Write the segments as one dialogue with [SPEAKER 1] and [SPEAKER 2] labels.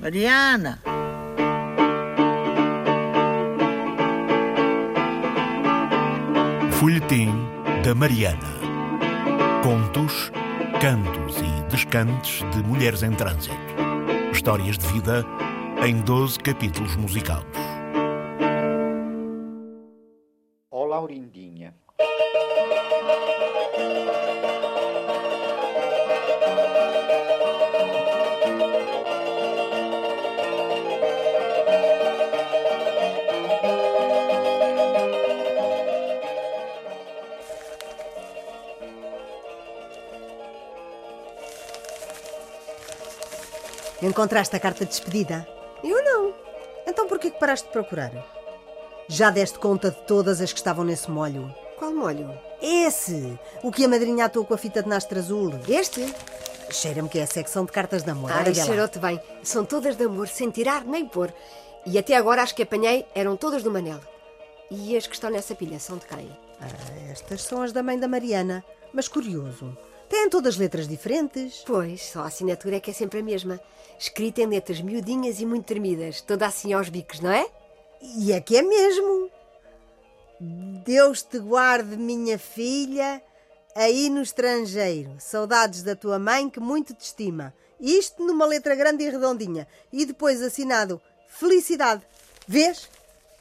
[SPEAKER 1] Mariana!
[SPEAKER 2] Folhetim da Mariana. Contos, cantos e descantes de mulheres em trânsito. Histórias de vida em 12 capítulos musicados.
[SPEAKER 3] Encontraste a carta de despedida? Eu não. Então por que que paraste de procurar? Já deste conta de todas as que estavam nesse molho?
[SPEAKER 4] Qual molho?
[SPEAKER 3] Esse! O que a madrinha atou com a fita de nastro azul.
[SPEAKER 4] Este?
[SPEAKER 3] Cheira-me que é a secção de cartas de amor.
[SPEAKER 4] Ai, cheirou-te bem. São todas de amor, sem tirar nem pôr. E até agora as que apanhei eram todas do Manel. E as que estão nessa pilha são de quem?
[SPEAKER 3] Ah, estas são as da mãe da Mariana. Mas curioso. Têm todas letras diferentes.
[SPEAKER 4] Pois, só a assinatura é que é sempre a mesma. Escrita em letras miudinhas e muito tremidas, toda assim aos bicos, não é?
[SPEAKER 3] E é que é mesmo. Deus te guarde, minha filha, aí no estrangeiro. Saudades da tua mãe que muito te estima. Isto numa letra grande e redondinha. E depois assinado Felicidade. Vês?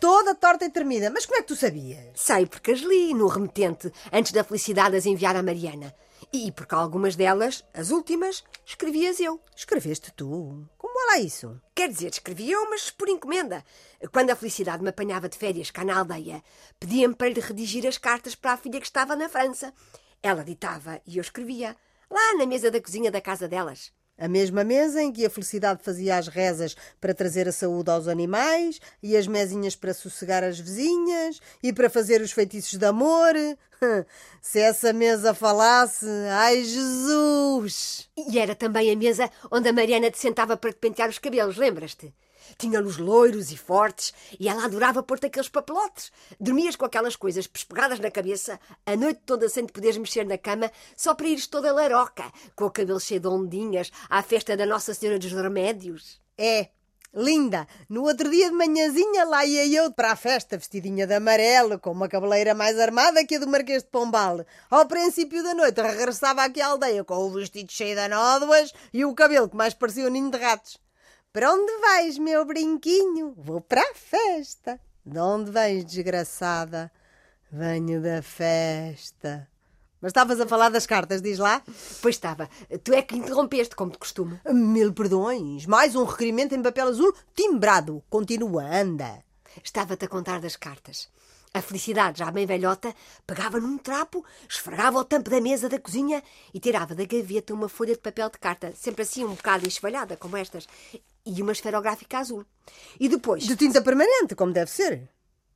[SPEAKER 3] Toda torta e tremida. Mas como é que tu sabias?
[SPEAKER 4] Sei porque as li no remetente, antes da felicidade as enviar à Mariana. E porque algumas delas, as últimas, escrevias eu.
[SPEAKER 3] Escreveste tu. Como lá isso?
[SPEAKER 4] Quer dizer, escrevi eu, mas por encomenda. Quando a felicidade me apanhava de férias cá na aldeia, pedia-me para lhe redigir as cartas para a filha que estava na França. Ela ditava e eu escrevia, lá na mesa da cozinha da casa delas.
[SPEAKER 3] A mesma mesa em que a felicidade fazia as rezas para trazer a saúde aos animais, e as mesinhas para sossegar as vizinhas, e para fazer os feitiços de amor. Se essa mesa falasse, ai Jesus!
[SPEAKER 4] E era também a mesa onde a Mariana te sentava para te pentear os cabelos, lembras-te? Tinha-los loiros e fortes e ela adorava pôr-te aqueles papelotes. Dormias com aquelas coisas pespegadas na cabeça, a noite toda sem te poderes mexer na cama, só para ires toda laroca, com o cabelo cheio de ondinhas, à festa da Nossa Senhora dos Remédios.
[SPEAKER 3] É, linda! No outro dia de manhãzinha lá ia eu para a festa, vestidinha de amarelo, com uma cabeleira mais armada que a do Marquês de Pombal. Ao princípio da noite regressava aqui à aldeia com o vestido cheio de nódoas e o cabelo que mais parecia um ninho de ratos. Para onde vais, meu brinquinho? Vou para a festa. De onde vens, desgraçada? Venho da festa. Mas estavas a falar das cartas, diz lá?
[SPEAKER 4] Pois estava. Tu é que interrompeste, como de costume.
[SPEAKER 3] Mil perdões. Mais um requerimento em papel azul timbrado. Continua, anda.
[SPEAKER 4] Estava-te a contar das cartas. A felicidade, já bem velhota, pegava num trapo, esfregava o tampo da mesa da cozinha e tirava da gaveta uma folha de papel de carta, sempre assim um bocado enxovalhada, como estas, e uma esferográfica azul. E depois.
[SPEAKER 3] De tinta permanente, como deve ser.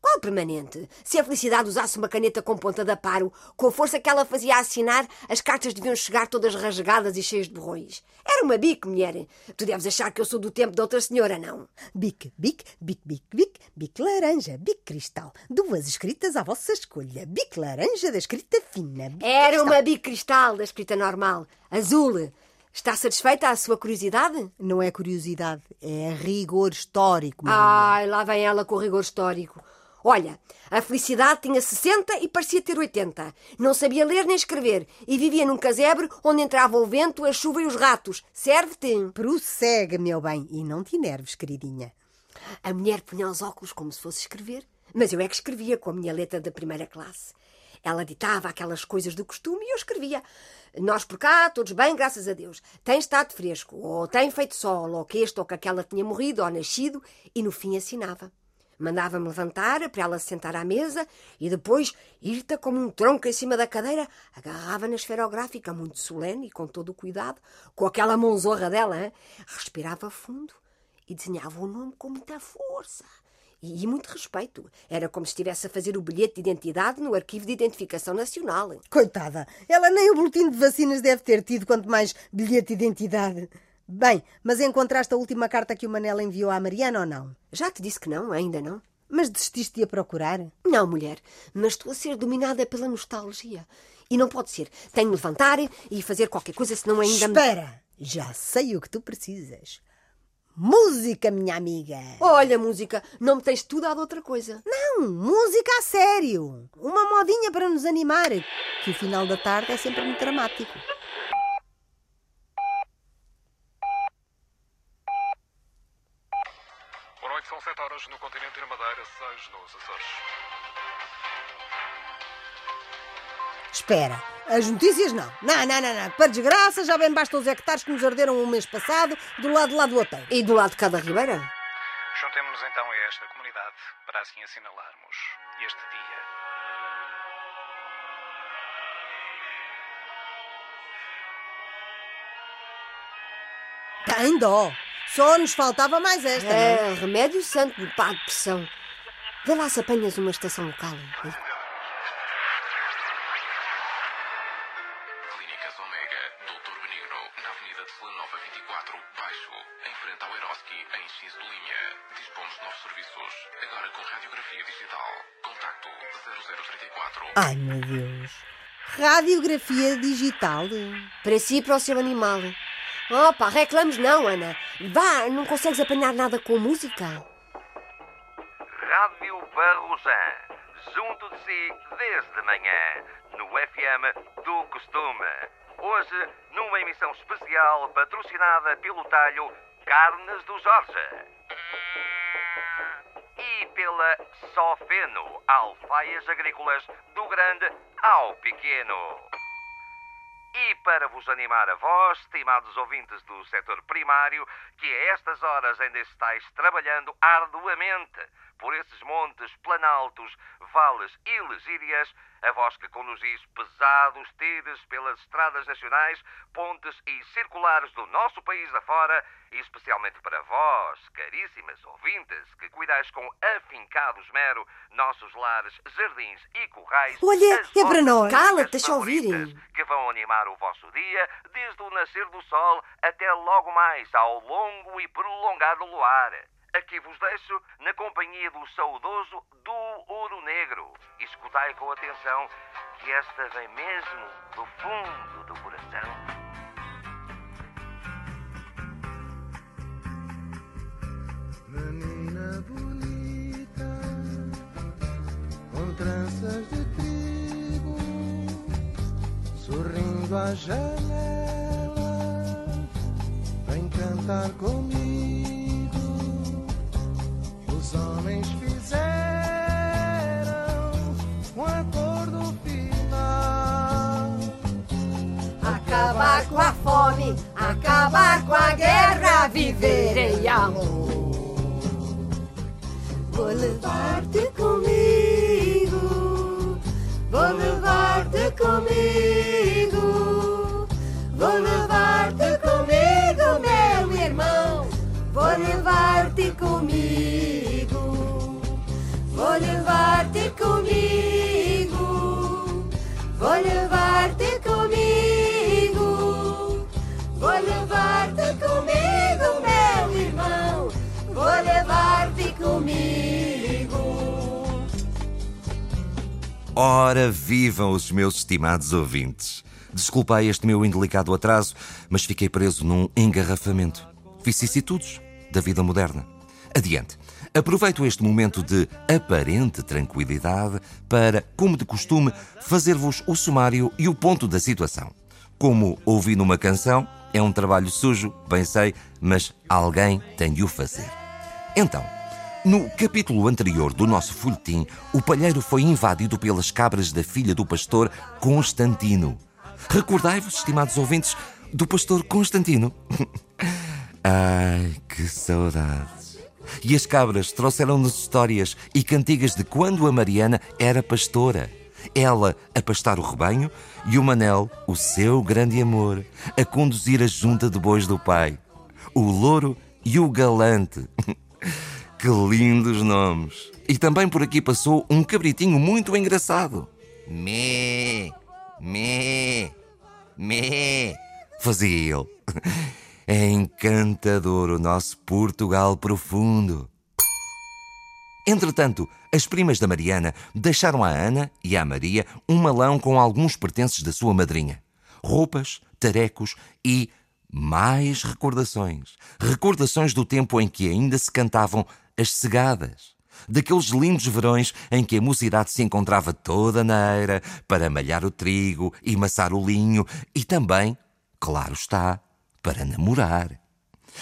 [SPEAKER 4] Qual permanente? Se a felicidade usasse uma caneta com ponta de aparo, com a força que ela fazia assinar, as cartas deviam chegar todas rasgadas e cheias de borrões. Era uma bique, mulher. Tu deves achar que eu sou do tempo da outra senhora, não?
[SPEAKER 3] Bic, bic, bic, bic, bic, bic laranja, bic cristal. Duas escritas à vossa escolha. Bic laranja da escrita fina. Bic
[SPEAKER 4] Era
[SPEAKER 3] cristal.
[SPEAKER 4] uma bique cristal da escrita normal, azul. Está satisfeita a sua curiosidade?
[SPEAKER 3] Não é curiosidade, é rigor histórico. Maria.
[SPEAKER 4] Ai, lá vem ela com o rigor histórico. Olha, a felicidade tinha 60 e parecia ter 80. Não sabia ler nem escrever e vivia num casebre onde entrava o vento, a chuva e os ratos. Serve-te?
[SPEAKER 3] Prossegue, meu bem, e não te enerves, queridinha.
[SPEAKER 4] A mulher punha os óculos como se fosse escrever, mas eu é que escrevia com a minha letra da primeira classe. Ela ditava aquelas coisas do costume e eu escrevia. Nós por cá, todos bem, graças a Deus. Tem estado fresco, ou tem feito sol, ou que este ou que aquela tinha morrido ou nascido, e no fim assinava. Mandava-me levantar para ela se sentar à mesa e depois, irta como um tronco em cima da cadeira, agarrava na esferográfica, muito solene e com todo o cuidado, com aquela mãozorra dela, hein? respirava fundo e desenhava o nome com muita força e, muito respeito. Era como se estivesse a fazer o bilhete de identidade no Arquivo de Identificação Nacional.
[SPEAKER 3] Coitada, ela nem o boletim de vacinas deve ter tido, quanto mais bilhete de identidade. Bem, mas encontraste a última carta que o Manela enviou à Mariana ou não?
[SPEAKER 4] Já te disse que não, ainda não.
[SPEAKER 3] Mas desististe de a procurar?
[SPEAKER 4] Não, mulher, mas estou a ser dominada pela nostalgia. E não pode ser. Tenho de levantar e fazer qualquer coisa, senão ainda me...
[SPEAKER 3] Espera! Já sei o que tu precisas. Música, minha amiga.
[SPEAKER 4] Olha, música, não me tens tudo dado outra coisa.
[SPEAKER 3] Não, música a sério. Uma modinha para nos animar. Que o final da tarde é sempre muito dramático.
[SPEAKER 1] Boa noite, são 7 horas no continente e na Madeira, 6 nos Açores.
[SPEAKER 3] Espera, as notícias não. Não, não, não, não. Para desgraça, já bem basta os hectares que nos arderam o mês passado do lado de lá do hotel.
[SPEAKER 4] E do lado de cada ribeira?
[SPEAKER 1] Juntemos-nos então a esta comunidade para assim assinalarmos este dia.
[SPEAKER 3] Tem dó. Só nos faltava mais esta. não é?
[SPEAKER 4] É, remédio santo para a depressão. Vê lá se apanhas uma estação local.
[SPEAKER 3] Ai, meu Deus. Radiografia digital.
[SPEAKER 4] Para si e para o seu animal. Opa, reclamos não, Ana. Vá, não consegues apanhar nada com música?
[SPEAKER 5] Rádio Barrosan, junto de si desde manhã, no FM do costume. Hoje, numa emissão especial patrocinada pelo talho Carnes do Jorge. Pela Sofeno, alfaias agrícolas do grande ao pequeno. E para vos animar a vós, estimados ouvintes do setor primário, que a estas horas ainda estáis trabalhando arduamente por esses montes, planaltos, vales e legírias, a vós que conduzis pesados tires pelas estradas nacionais, pontes e circulares do nosso país afora, e especialmente para vós, caríssimas ouvintes, que cuidais com afincado esmero nossos lares, jardins e currais.
[SPEAKER 3] Olha, é para nós.
[SPEAKER 4] Cala-te,
[SPEAKER 5] músicas
[SPEAKER 4] deixa ouvir.
[SPEAKER 5] favoritas, que vão animar o vosso dia desde o nascer do sol até logo mais ao longo e prolongado luar. Aqui vos deixo na companhia do saudoso do Ouro Negro. Escutai com atenção que esta vem mesmo do fundo do coração.
[SPEAKER 6] Menina bonita, com tranças de trigo, sorrindo à janela, vem cantar comigo. Os homens fizeram um acordo final.
[SPEAKER 4] Acabar com a fome, acabar com a guerra, viver
[SPEAKER 7] Ora, vivam os meus estimados ouvintes. Desculpei este meu indelicado atraso, mas fiquei preso num engarrafamento. Vicissitudes da vida moderna. Adiante. Aproveito este momento de aparente tranquilidade para, como de costume, fazer-vos o sumário e o ponto da situação. Como ouvi numa canção, é um trabalho sujo, bem sei, mas alguém tem de o fazer. Então, no capítulo anterior do nosso folhetim, o palheiro foi invadido pelas cabras da filha do pastor Constantino. Recordai-vos, estimados ouvintes, do pastor Constantino? Ai, que saudades. E as cabras trouxeram-nos histórias e cantigas de quando a Mariana era pastora. Ela a pastar o rebanho e o Manel, o seu grande amor, a conduzir a junta de bois do pai. O louro e o galante. Que lindos nomes! E também por aqui passou um cabritinho muito engraçado. Mé, mé, mé, fazia ele. É encantador o nosso Portugal profundo. Entretanto, as primas da Mariana deixaram à Ana e à Maria um malão com alguns pertences da sua madrinha: roupas, tarecos e Mais recordações. Recordações do tempo em que ainda se cantavam as cegadas. Daqueles lindos verões em que a mocidade se encontrava toda na eira para malhar o trigo e maçar o linho e também, claro está, para namorar.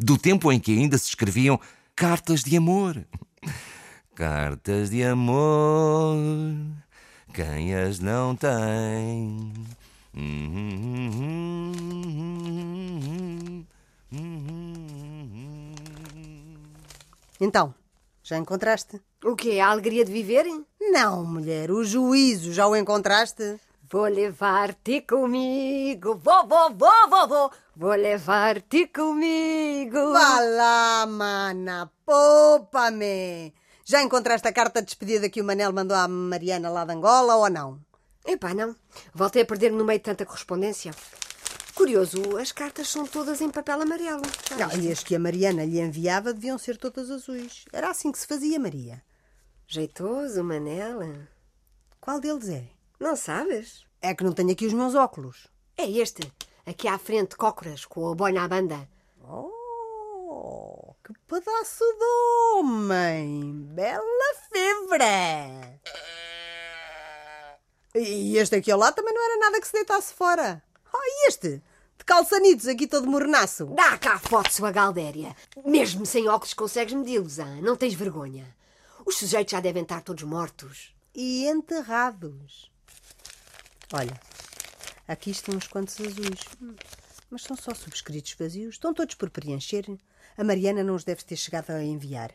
[SPEAKER 7] Do tempo em que ainda se escreviam cartas de amor. Cartas de amor, quem as não tem?
[SPEAKER 3] Então, já encontraste?
[SPEAKER 4] O quê? A alegria de viver?
[SPEAKER 3] Não, mulher, o juízo, já o encontraste?
[SPEAKER 4] Vou levar-te comigo, vou, vou, vou, vou, vou. Vou levar-te comigo.
[SPEAKER 3] Vá lá, mana, poupa-me. Já encontraste a carta de despedida que o Manel mandou à Mariana lá de Angola ou não?
[SPEAKER 4] Epá, não. Voltei a perder no meio de tanta correspondência. Curioso, as cartas são todas em papel amarelo.
[SPEAKER 3] Não, e as que a Mariana lhe enviava deviam ser todas azuis. Era assim que se fazia, Maria.
[SPEAKER 4] Jeitoso, Manela.
[SPEAKER 3] Qual deles é?
[SPEAKER 4] Não sabes?
[SPEAKER 3] É que não tenho aqui os meus óculos.
[SPEAKER 4] É este. Aqui à frente, cócoras, com a boina à banda.
[SPEAKER 3] Oh, que pedaço de homem! Bela febra! E este aqui ao lado também não era nada que se deitasse fora. Ah, e este? De calçanitos, aqui todo mornaço.
[SPEAKER 4] Dá cá a foto, sua galdéria. Mesmo sem óculos consegues medi-los, ah? não tens vergonha. Os sujeitos já devem estar todos mortos.
[SPEAKER 3] E enterrados. Olha, aqui estão uns quantos azuis. Mas são só subscritos vazios. Estão todos por preencher. A Mariana não os deve ter chegado a enviar.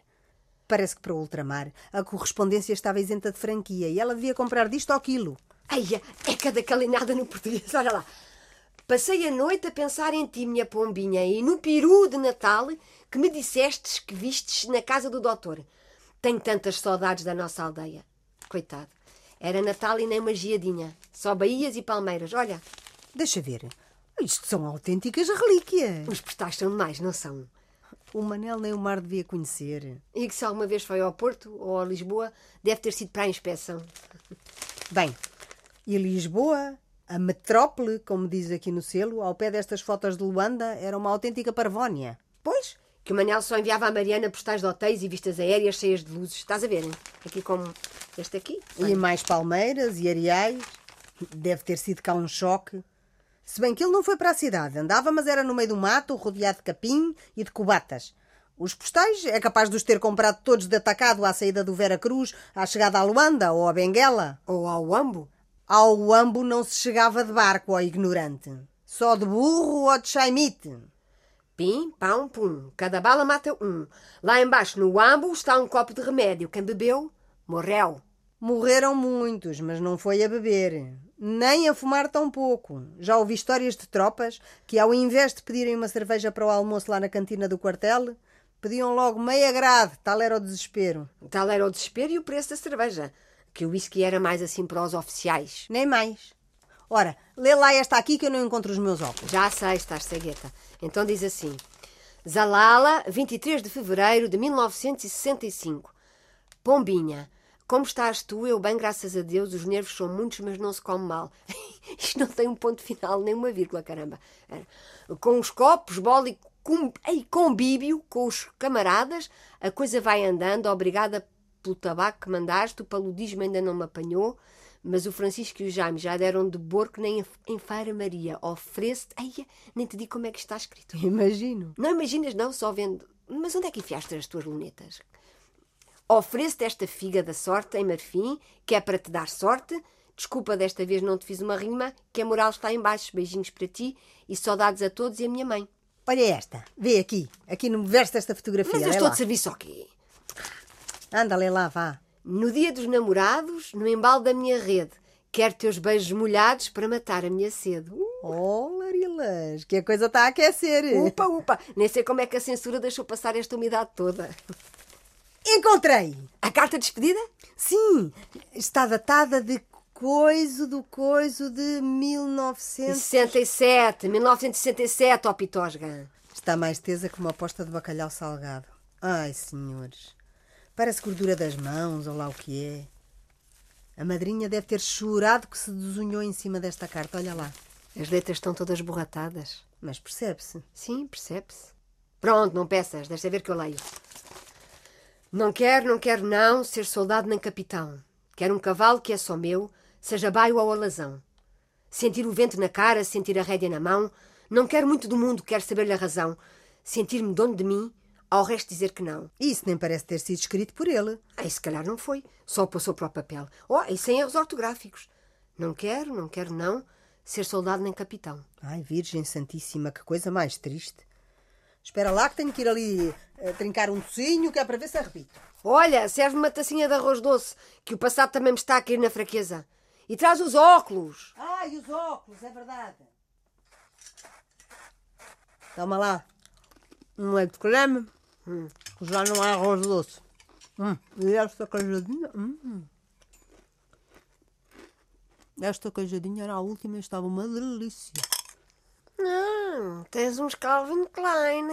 [SPEAKER 3] Parece que para o ultramar a correspondência estava isenta de franquia e ela devia comprar disto ou aquilo.
[SPEAKER 4] Eia, é cada calinada no português. Olha lá. Passei a noite a pensar em ti, minha pombinha, e no peru de Natal que me dissestes que vistes na casa do doutor. Tenho tantas saudades da nossa aldeia. Coitado. Era Natal e nem uma giadinha. Só baías e palmeiras. Olha,
[SPEAKER 3] Deixa ver. Isto são autênticas relíquias.
[SPEAKER 4] os postais são demais, não são?
[SPEAKER 3] O Manel nem o mar devia conhecer.
[SPEAKER 4] E que se alguma vez foi ao Porto ou a Lisboa, deve ter sido para a inspeção.
[SPEAKER 3] Bem, e Lisboa, a metrópole, como diz aqui no selo, ao pé destas fotos de Luanda, era uma autêntica parvónia.
[SPEAKER 4] Pois, que o Manel só enviava à Mariana postais de hotéis e vistas aéreas cheias de luzes. Estás a ver, hein? Aqui como este aqui.
[SPEAKER 3] E mais palmeiras e areais. Deve ter sido cá um choque. Se bem que ele não foi para a cidade, andava, mas era no meio do mato, rodeado de capim e de cubatas. Os postais é capaz de os ter comprado todos de atacado à saída do Vera Cruz, à chegada à Luanda ou à Benguela.
[SPEAKER 4] Ou ao Ambo.
[SPEAKER 3] Ao Ambo não se chegava de barco, ó ignorante. Só de burro ou de chaimite.
[SPEAKER 4] Pim, pão, pum. Cada bala mata um. Lá embaixo, no Ambo, está um copo de remédio. Quem bebeu, morreu.
[SPEAKER 3] Morreram muitos, mas não foi a beber. Nem a fumar tão pouco. Já ouvi histórias de tropas que, ao invés de pedirem uma cerveja para o almoço lá na cantina do quartel, pediam logo meia grade, tal era o desespero.
[SPEAKER 4] Tal era o desespero e o preço da cerveja. Que o whisky era mais assim para os oficiais.
[SPEAKER 3] Nem mais. Ora, lê lá esta aqui que eu não encontro os meus óculos.
[SPEAKER 4] Já sei, estás cegueta. Então diz assim: Zalala, 23 de fevereiro de 1965. Pombinha, como estás tu? Eu bem, graças a Deus. Os nervos são muitos, mas não se come mal. Isto não tem um ponto final, nem uma vírgula, caramba. Com os copos, bola e com, ei, convívio com os camaradas, a coisa vai andando. Obrigada pelo tabaco que mandaste. O paludismo ainda não me apanhou. Mas o Francisco e o Jaime já deram de borco nem em Feira Maria. Oferece-te. Ai, nem te digo como é que está escrito.
[SPEAKER 3] Imagino.
[SPEAKER 4] Não imaginas, não, só vendo. Mas onde é que enfiaste as tuas lunetas? Ofereço-te esta figa da sorte em marfim, que é para te dar sorte. Desculpa, desta vez não te fiz uma rima, que a moral está em baixo. Beijinhos para ti e saudades a todos e a minha mãe.
[SPEAKER 3] Olha esta. Vê aqui. Aqui no verso desta fotografia.
[SPEAKER 4] Mas eu estou
[SPEAKER 3] lá.
[SPEAKER 4] de serviço ao quê?
[SPEAKER 3] Anda, lê lá, vá.
[SPEAKER 4] No dia dos namorados, no embalo da minha rede, quero teus beijos molhados para matar a minha sede. Uh,
[SPEAKER 3] Oh, Larilas, que a coisa está a aquecer.
[SPEAKER 4] upa, upa! Nem sei como é que a censura deixou passar esta umidade toda.
[SPEAKER 3] Encontrei!
[SPEAKER 4] A carta de despedida?
[SPEAKER 3] Sim, está datada de coiso do coiso de 1900.
[SPEAKER 4] 67, 1967, ó Pitosga.
[SPEAKER 3] Está mais tesa que uma posta de bacalhau salgado. Ai, senhores. Parece gordura das mãos, ou lá o que é. A madrinha deve ter chorado que se desunhou em cima desta carta. Olha lá.
[SPEAKER 4] As letras estão todas borratadas.
[SPEAKER 3] Mas percebe-se.
[SPEAKER 4] Sim, percebe-se. Pronto, não peças, deixa ver que eu leio. Não quero, não quero não ser soldado nem capitão. Quero um cavalo que é só meu, seja baio ou alazão. Sentir o vento na cara, sentir a rédea na mão. Não quero muito do mundo, quero saber-lhe a razão. Sentir-me dono de mim, ao resto dizer que não.
[SPEAKER 3] Isso nem parece ter sido escrito por ele.
[SPEAKER 4] Aí se calhar não foi, só passou para o papel. Oh, e sem erros ortográficos. Não quero, não quero não ser soldado nem capitão.
[SPEAKER 3] Ai, Virgem Santíssima, que coisa mais triste. Espera lá que tenho que ir ali eh, trincar um tocinho, que é para ver se arrebito.
[SPEAKER 4] Olha, serve uma tacinha de arroz doce, que o passado também me está a cair na fraqueza. E traz os óculos.
[SPEAKER 3] Ah, e os óculos, é verdade. Toma lá. Um leite de creme. Hum, já não há arroz doce. Hum, e esta queijadinha. Hum. Esta queijadinha era a última e estava uma delícia.
[SPEAKER 4] Não, tens uns Calvin Klein.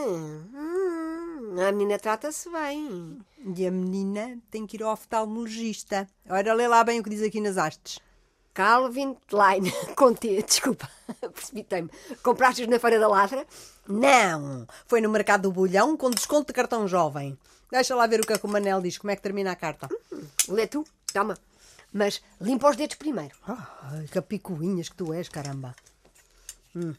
[SPEAKER 4] Hum, a menina trata-se bem.
[SPEAKER 3] E a menina tem que ir ao oftalmologista. Ora, lê lá bem o que diz aqui nas hastes.
[SPEAKER 4] Calvin Klein. Conte, desculpa, precipitei-me. Compraste-os na Feira da Ladra?
[SPEAKER 3] Não, foi no mercado do bolhão com desconto de cartão jovem. Deixa lá ver o que é que o Manel diz, como é que termina a carta.
[SPEAKER 4] Lê tu, toma. Mas limpa os dedos primeiro.
[SPEAKER 3] Ai, que picuinhas que tu és, caramba. Hum.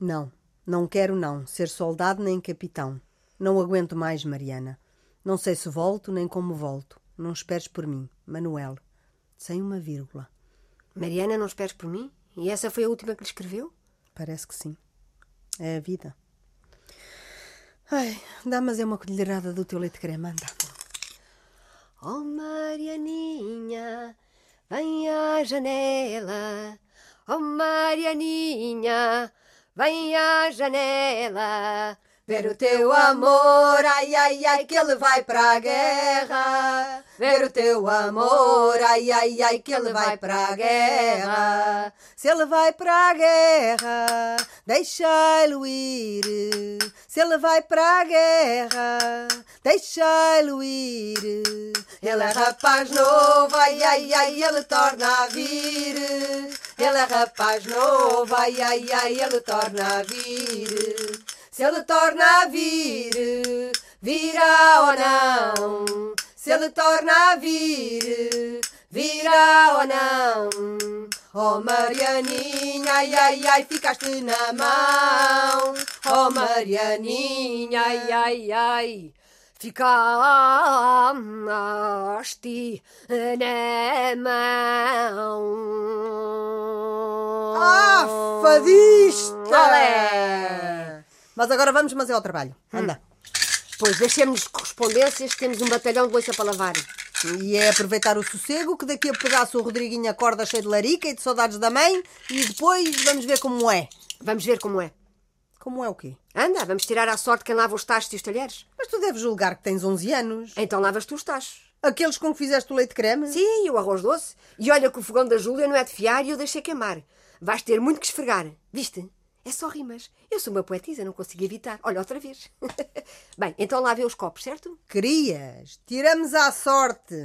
[SPEAKER 3] Não, não quero não, ser soldado nem capitão. Não aguento mais, Mariana. Não sei se volto nem como volto. Não esperes por mim, Manuel. Sem uma vírgula.
[SPEAKER 4] Mariana, não esperes por mim? E essa foi a última que lhe escreveu?
[SPEAKER 3] Parece que sim. É a vida. Ai, dá, mas é uma colherada do teu leite creme, anda.
[SPEAKER 4] Oh, Marianinha, vem à janela. Oh, Marianinha, vem à janela. Ver o teu amor, ai, ai, ai, que ele vai para a guerra. Ver o teu amor, ai, ai, ai, que ele vai para a guerra.
[SPEAKER 3] Se ele vai para a guerra, deixa-lo ir. Se ele vai para a guerra, deixa-lo ir.
[SPEAKER 4] Ele é rapaz novo, ai, ai, ai, ele torna a vir. Ele é rapaz novo, ai, ai, ai, ele torna a vir. Se ele torna a vir, virá ou não. Se ele torna a vir, virá ou não. Oh Marianinha, ai, ai, ai, ficaste na mão. Oh Marianinha, ai, ai, ai. Ficaste na mão.
[SPEAKER 3] Ah, fadista!
[SPEAKER 4] Olé!
[SPEAKER 3] Mas agora vamos, mas é ao trabalho. Anda.
[SPEAKER 4] Pois deixemos correspondências, temos um batalhão de louça para lavar.
[SPEAKER 3] E é aproveitar o sossego, que daqui a pedaço o Rodriguinho acorda cheio de larica e de saudades da mãe, e depois vamos ver como é.
[SPEAKER 4] Vamos ver como é.
[SPEAKER 3] Como é o quê?
[SPEAKER 4] Anda, vamos tirar à sorte quem lava os tachos e os talheres.
[SPEAKER 3] Mas tu deves julgar que tens 11 anos.
[SPEAKER 4] Então lavas tu os tachos.
[SPEAKER 3] Aqueles com que fizeste o leite creme?
[SPEAKER 4] Sim, e o arroz doce. E olha que o fogão da Júlia não é de fiar e eu deixei queimar. Vais ter muito que esfregar. Viste? É só rimas. Eu sou uma poetisa, não consigo evitar. Olha, outra vez. Bem, então lá vê os copos, certo?
[SPEAKER 3] Querias. Tiramos à sorte.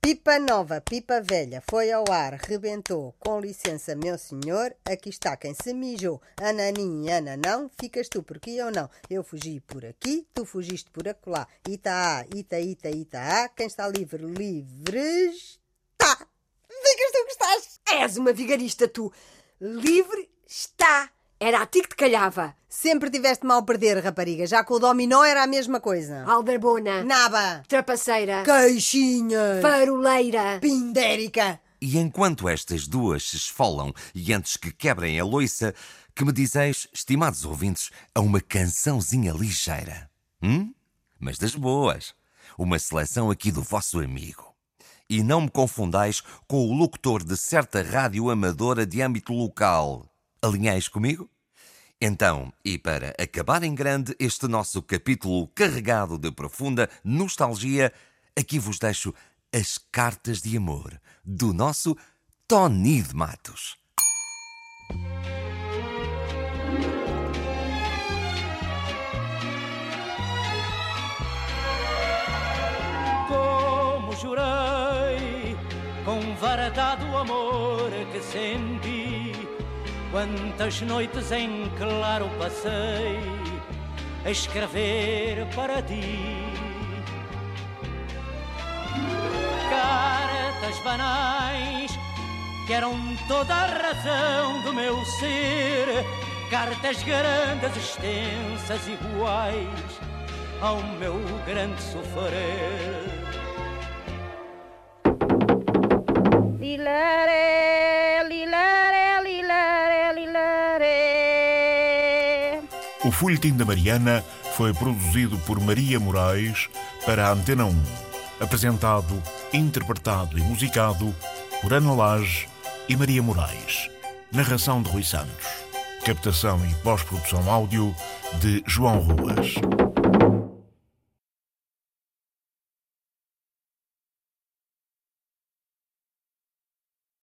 [SPEAKER 3] Pipa nova, pipa velha, foi ao ar, rebentou. Com licença, meu senhor, aqui está quem se mijou. Ananim ananão, ficas tu porque eu não. Eu fugi por aqui, tu fugiste por acolá. Ita, ita, ita, ita, quem está livre, livre está. Ficas tu que estás.
[SPEAKER 4] És uma vigarista, tu. Livre está. Era a ti que te calhava.
[SPEAKER 3] Sempre tiveste mal perder, rapariga. Já com o dominó era a mesma coisa.
[SPEAKER 4] Aldrabona.
[SPEAKER 3] Naba.
[SPEAKER 4] Trapaceira.
[SPEAKER 3] Queixinha.
[SPEAKER 4] Faroleira.
[SPEAKER 3] Pindérica.
[SPEAKER 7] E enquanto estas duas se esfolam e antes que quebrem a loiça, que me dizeis, estimados ouvintes, a uma cançãozinha ligeira? Hum? Mas das boas. Uma seleção aqui do vosso amigo. E não me confundais com o locutor de certa rádio amadora de âmbito local. Alinhais comigo? Então, e para acabar em grande este nosso capítulo carregado de profunda nostalgia, aqui vos deixo as cartas de amor do nosso Tony de Matos.
[SPEAKER 8] Como jurei, com varatado amor que senti, Quantas noites em claro passei a escrever para ti. Cartas banais que eram toda a razão do meu ser. Cartas grandes, extensas, iguais ao meu grande sofrer.
[SPEAKER 9] Lilare,
[SPEAKER 2] Folhetim da Mariana foi produzido por Maria Moraes para a Antena 1. Apresentado, interpretado e musicado por Ana Lage e Maria Moraes. Narração de Rui Santos. Captação e pós-produção áudio de João Ruas.